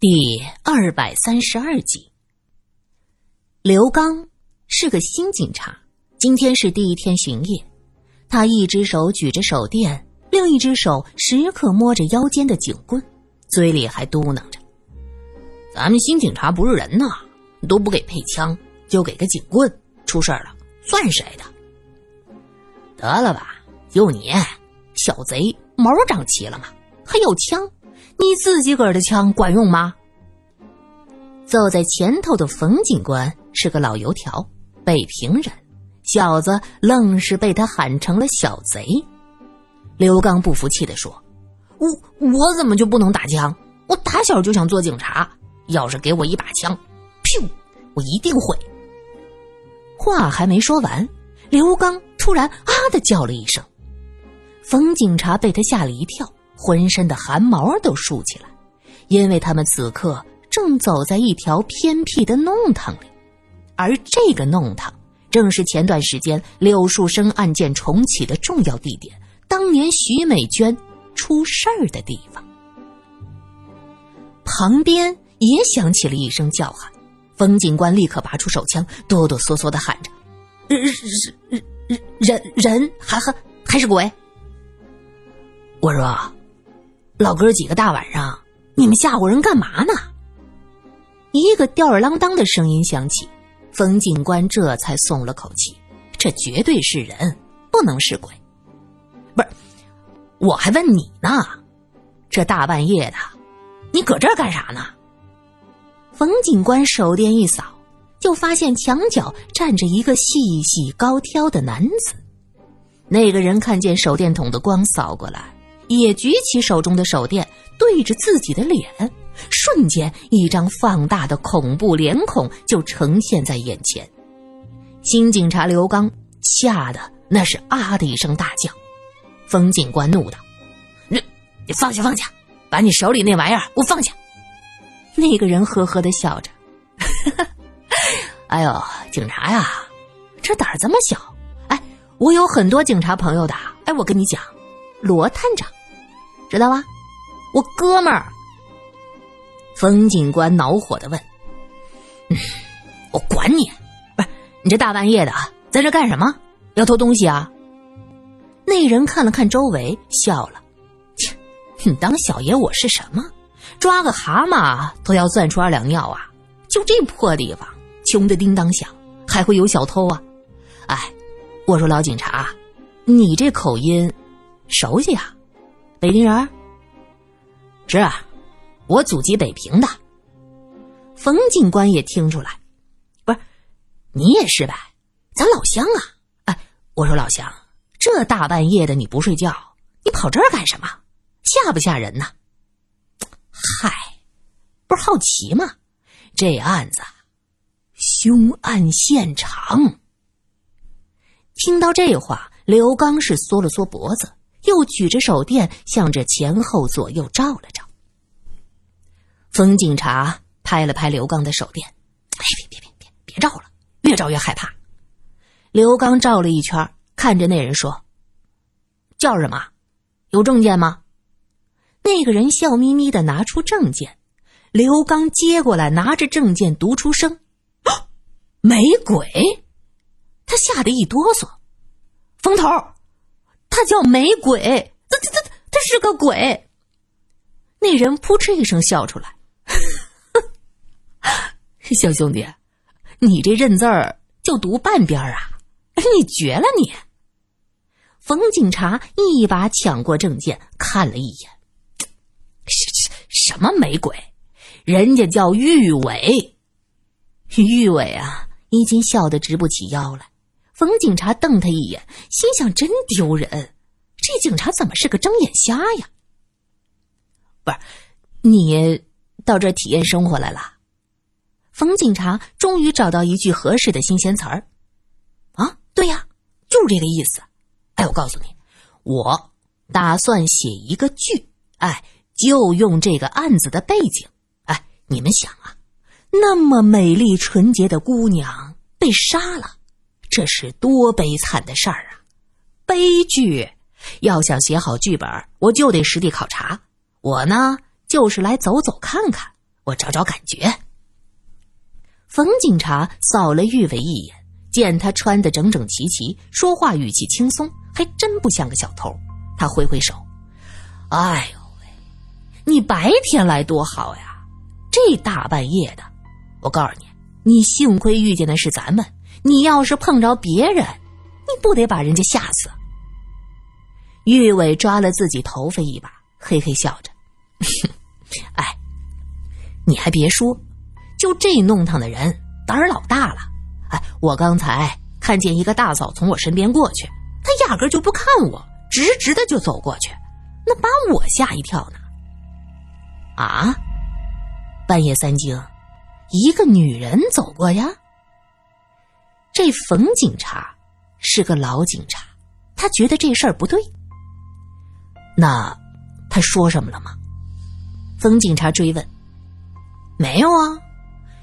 第二百三十二集，刘刚是个新警察，今天是第一天巡夜。他一只手举着手电，另一只手时刻摸着腰间的警棍，嘴里还嘟囔着：“咱们新警察不是人呐，都不给配枪，就给个警棍，出事了算谁的？得了吧，就你，小贼，毛长齐了吗？还有枪？”你自己个儿的枪管用吗？走在前头的冯警官是个老油条，北平人，小子愣是被他喊成了小贼。刘刚不服气的说：“我我怎么就不能打枪？我打小就想做警察，要是给我一把枪，噗，我一定会。”话还没说完，刘刚突然啊的叫了一声，冯警察被他吓了一跳。浑身的汗毛都竖起来，因为他们此刻正走在一条偏僻的弄堂里，而这个弄堂正是前段时间柳树生案件重启的重要地点，当年徐美娟出事儿的地方。旁边也响起了一声叫喊，冯警官立刻拔出手枪，哆哆嗦嗦的喊着：“人人人人人还还还是鬼？”我说。老哥几个大晚上，你们吓唬人干嘛呢？一个吊儿郎当的声音响起，冯警官这才松了口气。这绝对是人，不能是鬼。不是，我还问你呢，这大半夜的，你搁这儿干啥呢？冯警官手电一扫，就发现墙角站着一个细细高挑的男子。那个人看见手电筒的光扫过来。也举起手中的手电，对着自己的脸，瞬间，一张放大的恐怖脸孔就呈现在眼前。新警察刘刚吓得那是啊的一声大叫。冯警官怒道：“你，你放下，放下，把你手里那玩意儿给我放下！” 那个人呵呵的笑着：“ 哎呦，警察呀，这胆儿这么小？哎，我有很多警察朋友的。哎，我跟你讲，罗探长。”知道吧？我哥们儿。冯警官恼火的问：“嗯，我管你！不是你这大半夜的啊在这干什么？要偷东西啊？”那人看了看周围，笑了：“切，你当小爷我是什么？抓个蛤蟆都要钻出二两尿啊！就这破地方，穷的叮当响，还会有小偷啊？哎，我说老警察，你这口音熟悉啊？”北平人，是啊，我祖籍北平的。冯警官也听出来，不是，你也是呗？咱老乡啊！哎，我说老乡，这大半夜的你不睡觉，你跑这儿干什么？吓不吓人呢？嗨，不是好奇吗？这案子，凶案现场。听到这话，刘刚是缩了缩脖子。又举着手电向着前后左右照了照。冯警察拍了拍刘刚的手电：“哎，别别别别别照了，越照越害怕。”刘刚照了一圈，看着那人说：“叫什么？有证件吗？”那个人笑眯眯的拿出证件，刘刚接过来，拿着证件读出声：“没鬼！”他吓得一哆嗦，冯头。他叫没鬼，他他他他是个鬼。那人扑哧一声笑出来，小兄弟，你这认字儿就读半边啊？你绝了你！冯警察一把抢过证件，看了一眼，什什么没鬼？人家叫玉伟，玉伟啊，已经笑得直不起腰来。冯警察瞪他一眼，心想：真丢人，这警察怎么是个睁眼瞎呀？不是，你到这体验生活来了？冯警察终于找到一句合适的新鲜词儿。啊，对呀，就是这个意思。哎，我告诉你，我打算写一个剧，哎，就用这个案子的背景。哎，你们想啊，那么美丽纯洁的姑娘被杀了。这是多悲惨的事儿啊！悲剧，要想写好剧本，我就得实地考察。我呢，就是来走走看看，我找找感觉。冯警察扫了玉伟一眼，见他穿得整整齐齐，说话语气轻松，还真不像个小偷。他挥挥手：“哎呦喂，你白天来多好呀！这大半夜的，我告诉你，你幸亏遇见的是咱们，你要是碰着别人，你不得把人家吓死？”玉伟抓了自己头发一把，嘿嘿笑着：“哎，你还别说。”就这弄堂的人胆儿老大了，哎，我刚才看见一个大嫂从我身边过去，她压根就不看我，直直的就走过去，那把我吓一跳呢。啊，半夜三更，一个女人走过呀。这冯警察是个老警察，他觉得这事儿不对。那他说什么了吗？冯警察追问。没有啊。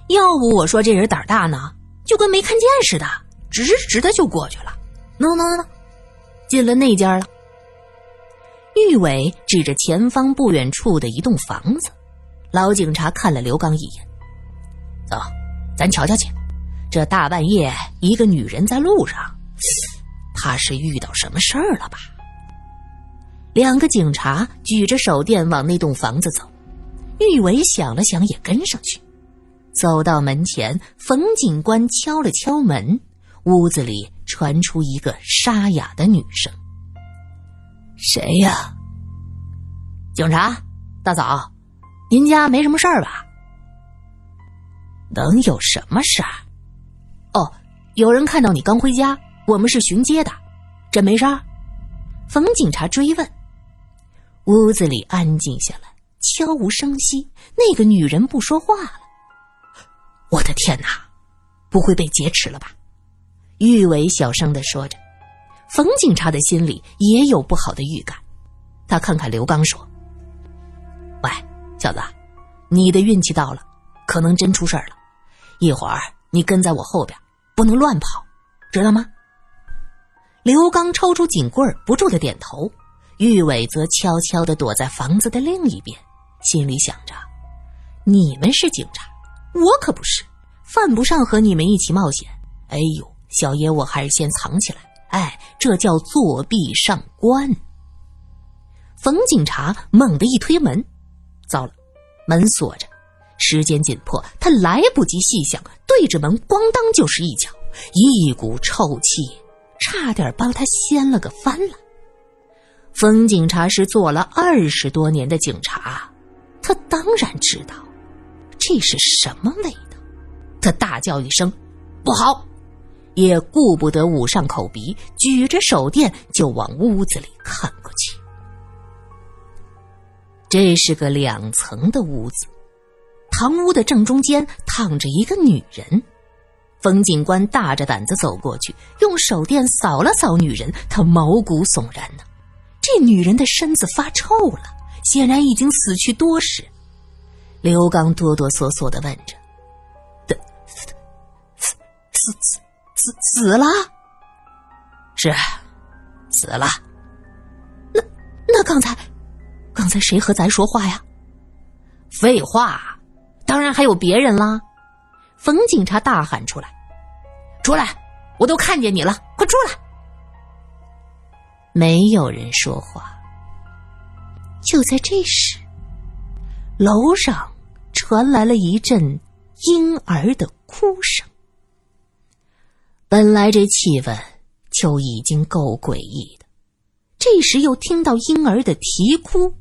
要不我说这人胆大呢，就跟没看见似的，直直的就过去了。no no no，，进了那家了。玉伟指着前方不远处的一栋房子，老警察看了刘刚一眼，走，咱瞧瞧去。这大半夜一个女人在路上，怕是遇到什么事儿了吧？两个警察举着手电往那栋房子走，玉伟想了想，也跟上去。走到门前，冯警官敲了敲门，屋子里传出一个沙哑的女声：“谁呀？”“警察大嫂，您家没什么事儿吧？”“能有什么事儿？”“，有人看到你刚回家，我们是巡街的，这没事儿。”冯警察追问。屋子里安静下来，悄无声息。那个女人不说话了。我的天哪，不会被劫持了吧？玉伟小声的说着。冯警察的心里也有不好的预感。他看看刘刚说：“喂，小子，你的运气到了，可能真出事了。一会儿你跟在我后边，不能乱跑，知道吗？”刘刚抽出警棍，不住的点头。玉伟则悄悄的躲在房子的另一边，心里想着：“你们是警察。”我可不是，犯不上和你们一起冒险。哎呦，小爷我还是先藏起来。哎，这叫作弊上官。冯警察猛地一推门，糟了，门锁着，时间紧迫，他来不及细想，对着门咣当就是一脚，一股臭气差点帮他掀了个翻了。冯警察是做了二十多年的警察，他当然知道。这是什么味道？他大叫一声：“不好！”也顾不得捂上口鼻，举着手电就往屋子里看过去。这是个两层的屋子，堂屋的正中间躺着一个女人。冯警官大着胆子走过去，用手电扫了扫女人，他毛骨悚然呢。这女人的身子发臭了，显然已经死去多时。刘刚哆哆嗦嗦的问着：“死死死死死死了？是死了？那那刚才刚才谁和咱说话呀？废话，当然还有别人啦！”冯警察大喊出来：“出来！我都看见你了，快出来！”没有人说话。就在这时。楼上传来了一阵婴儿的哭声。本来这气氛就已经够诡异的，这时又听到婴儿的啼哭，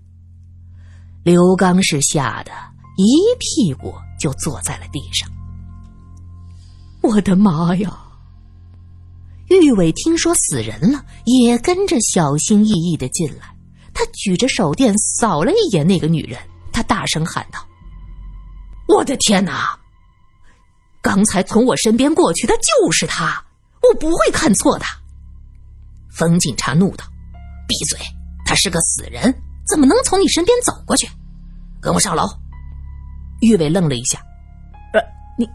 刘刚是吓得一屁股就坐在了地上。我的妈呀！玉伟听说死人了，也跟着小心翼翼的进来，他举着手电扫了一眼那个女人。他大声喊道：“我的天哪！刚才从我身边过去的就是他，我不会看错的。”冯警察怒道：“闭嘴！他是个死人，怎么能从你身边走过去？跟我上楼。”玉伟愣了一下：“呃，你，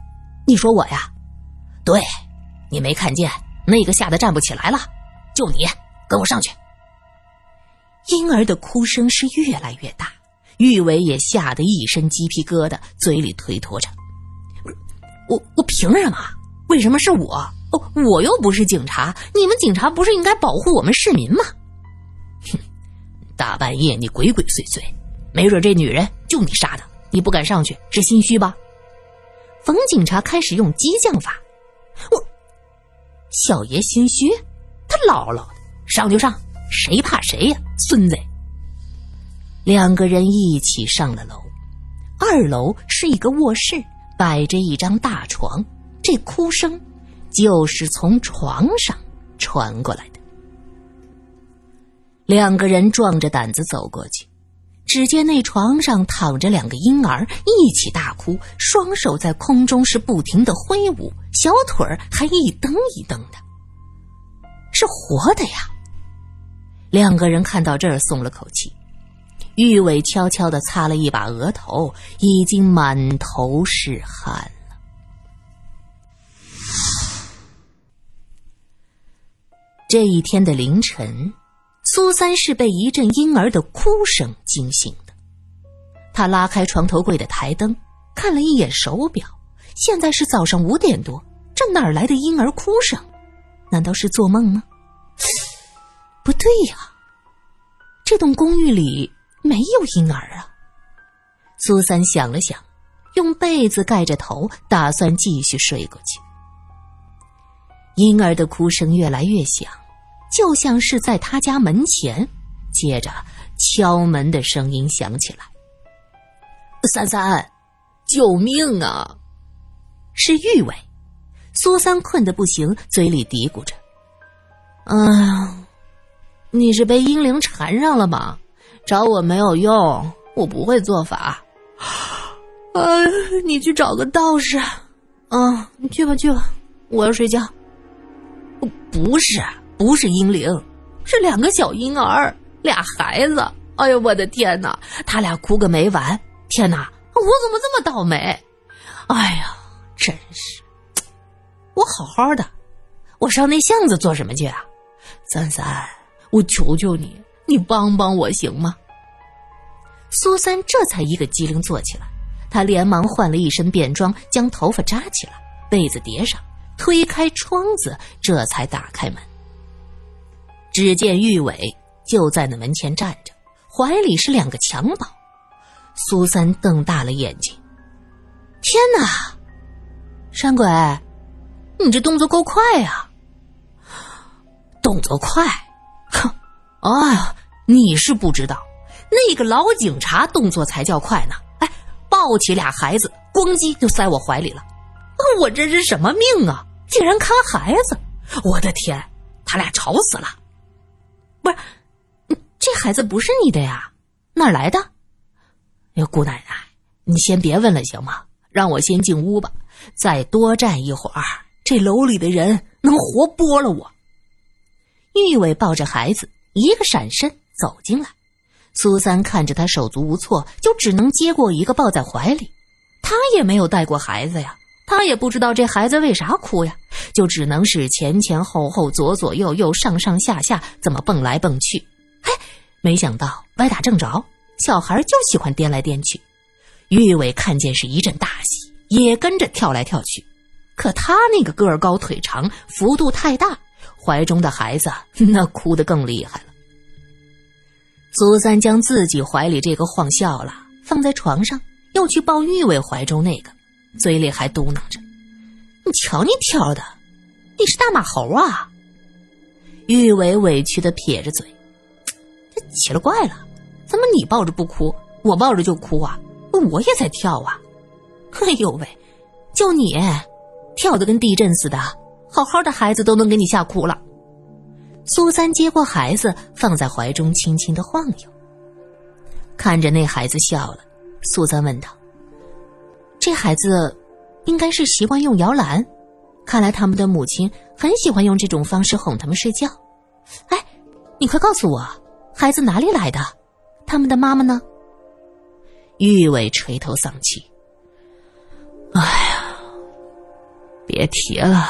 你说我呀？对，你没看见那个吓得站不起来了？就你，跟我上去。”婴儿的哭声是越来越大。玉伟也吓得一身鸡皮疙瘩，嘴里推脱着：“我我凭什么？为什么是我？哦，我又不是警察，你们警察不是应该保护我们市民吗？”哼，大半夜你鬼鬼祟祟，没准这女人就你杀的，你不敢上去是心虚吧？冯警察开始用激将法：“我小爷心虚，他姥姥的上就上，谁怕谁呀，孙子！”两个人一起上了楼，二楼是一个卧室，摆着一张大床，这哭声就是从床上传过来的。两个人壮着胆子走过去，只见那床上躺着两个婴儿，一起大哭，双手在空中是不停的挥舞，小腿儿还一蹬一蹬的，是活的呀！两个人看到这儿松了口气。玉伟悄悄的擦了一把额头，已经满头是汗了。这一天的凌晨，苏三是被一阵婴儿的哭声惊醒的。他拉开床头柜的台灯，看了一眼手表，现在是早上五点多，这哪儿来的婴儿哭声？难道是做梦吗？不对呀，这栋公寓里……没有婴儿啊！苏三想了想，用被子盖着头，打算继续睡过去。婴儿的哭声越来越响，就像是在他家门前。接着，敲门的声音响起来：“三三，救命啊！”是玉伟。苏三困得不行，嘴里嘀咕着：“嗯，你是被婴灵缠上了吗？”找我没有用，我不会做法。哎，你去找个道士。啊，你去吧去吧，我要睡觉。不是，不是婴灵，是两个小婴儿，俩孩子。哎呦，我的天哪，他俩哭个没完。天哪，我怎么这么倒霉？哎呀，真是，我好好的，我上那巷子做什么去啊？三三，我求求你。你帮帮我行吗？苏三这才一个机灵坐起来，他连忙换了一身便装，将头发扎起来，被子叠上，推开窗子，这才打开门。只见玉伟就在那门前站着，怀里是两个襁褓。苏三瞪大了眼睛：“天哪，山鬼，你这动作够快呀！动作快，哼，啊！”你是不知道，那个老警察动作才叫快呢！哎，抱起俩孩子，咣叽就塞我怀里了。我这是什么命啊？竟然看孩子！我的天，他俩吵死了！不是，这孩子不是你的呀？哪来的？哎，姑奶奶，你先别问了行吗？让我先进屋吧，再多站一会儿，这楼里的人能活剥了我。玉伟抱着孩子，一个闪身。走进来，苏三看着他手足无措，就只能接过一个抱在怀里。他也没有带过孩子呀，他也不知道这孩子为啥哭呀，就只能是前前后后、左左右右、上上下下怎么蹦来蹦去。嘿，没想到歪打正着，小孩就喜欢颠来颠去。玉伟看见是一阵大喜，也跟着跳来跳去。可他那个个儿高腿长，幅度太大，怀中的孩子那哭得更厉害了。苏三将自己怀里这个晃笑了，放在床上，又去抱玉伟怀中那个，嘴里还嘟囔着：“你瞧你挑的，你是大马猴啊！”玉伟委屈的撇着嘴：“这奇了怪了，怎么你抱着不哭，我抱着就哭啊？我也在跳啊！哎呦喂，就你，跳的跟地震似的，好好的孩子都能给你吓哭了。”苏三接过孩子，放在怀中，轻轻的晃悠。看着那孩子笑了，苏三问道：“这孩子应该是习惯用摇篮，看来他们的母亲很喜欢用这种方式哄他们睡觉。哎，你快告诉我，孩子哪里来的？他们的妈妈呢？”玉伟垂头丧气：“哎呀，别提了，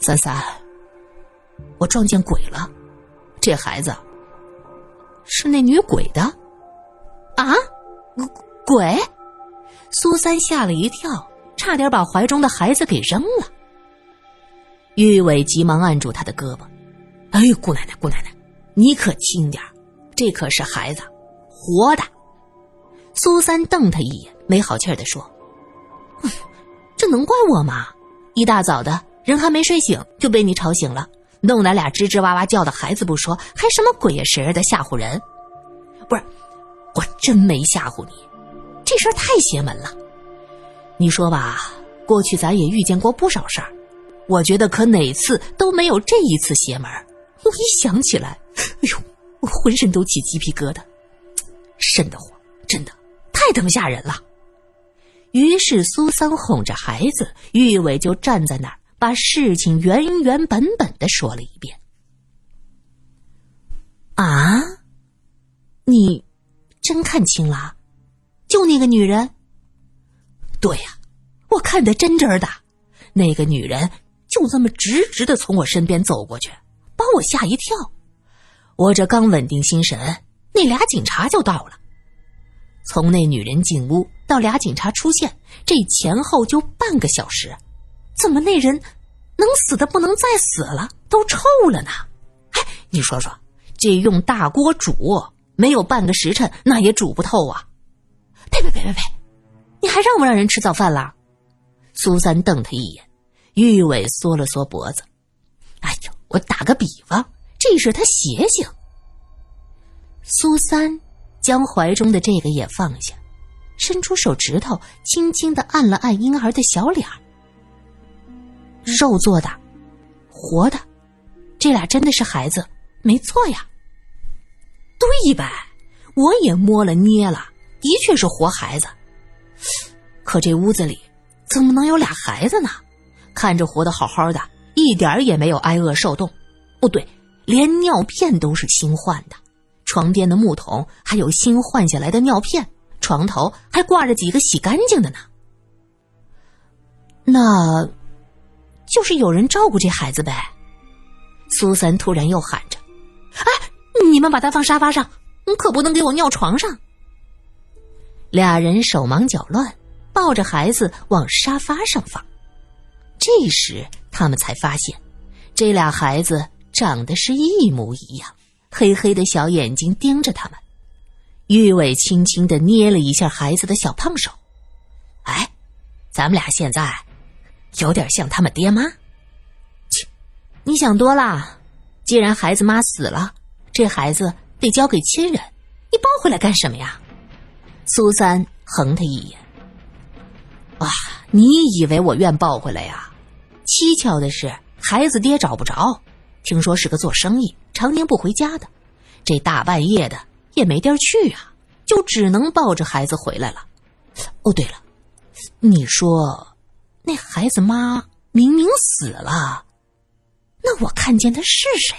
三三。”我撞见鬼了，这孩子是那女鬼的，啊！鬼！苏三吓了一跳，差点把怀中的孩子给扔了。玉伟急忙按住他的胳膊：“哎呦，姑奶奶，姑奶奶，你可轻点这可是孩子，活的。”苏三瞪他一眼，没好气的说：“这能怪我吗？一大早的人还没睡醒就被你吵醒了，弄咱俩吱吱哇哇叫的孩子不说，还什么鬼呀神儿的吓唬人？不是，我真没吓唬你，这事儿太邪门了。你说吧，过去咱也遇见过不少事儿，我觉得可哪次都没有这一次邪门。我一想起来，哎呦，我浑身都起鸡皮疙瘩，瘆得慌，真的。”太他妈吓人了！于是苏三哄着孩子，玉伟就站在那儿，把事情原原本本的说了一遍。啊，你真看清了？就那个女人？对呀，我看得真真的。那个女人就这么直直的从我身边走过去，把我吓一跳。我这刚稳定心神，那俩警察就到了。从那女人进屋到俩警察出现，这前后就半个小时，怎么那人能死的不能再死了，都臭了呢？哎，你说说，这用大锅煮，没有半个时辰，那也煮不透啊！呸呸呸呸！你还让不让人吃早饭了？苏三瞪他一眼，玉伟缩了缩脖子。哎呦，我打个比方，这是他邪性。苏三。将怀中的这个也放下，伸出手指头，轻轻的按了按婴儿的小脸。肉做的，活的，这俩真的是孩子，没错呀。对呗，我也摸了捏了，的确是活孩子。可这屋子里怎么能有俩孩子呢？看着活得好好的，一点也没有挨饿受冻。不，对，连尿片都是新换的。床边的木桶还有新换下来的尿片，床头还挂着几个洗干净的呢。那，就是有人照顾这孩子呗。苏三突然又喊着：“哎，你们把他放沙发上，可不能给我尿床上。”俩人手忙脚乱，抱着孩子往沙发上放。这时他们才发现，这俩孩子长得是一模一样。黑黑的小眼睛盯着他们，玉伟轻轻的捏了一下孩子的小胖手。哎，咱们俩现在有点像他们爹妈。切，你想多了。既然孩子妈死了，这孩子得交给亲人，你抱回来干什么呀？苏三横他一眼。啊，你以为我愿抱回来呀？蹊跷的是，孩子爹找不着。听说是个做生意、常年不回家的，这大半夜的也没地儿去啊，就只能抱着孩子回来了。哦，对了，你说那孩子妈明明死了，那我看见的是谁？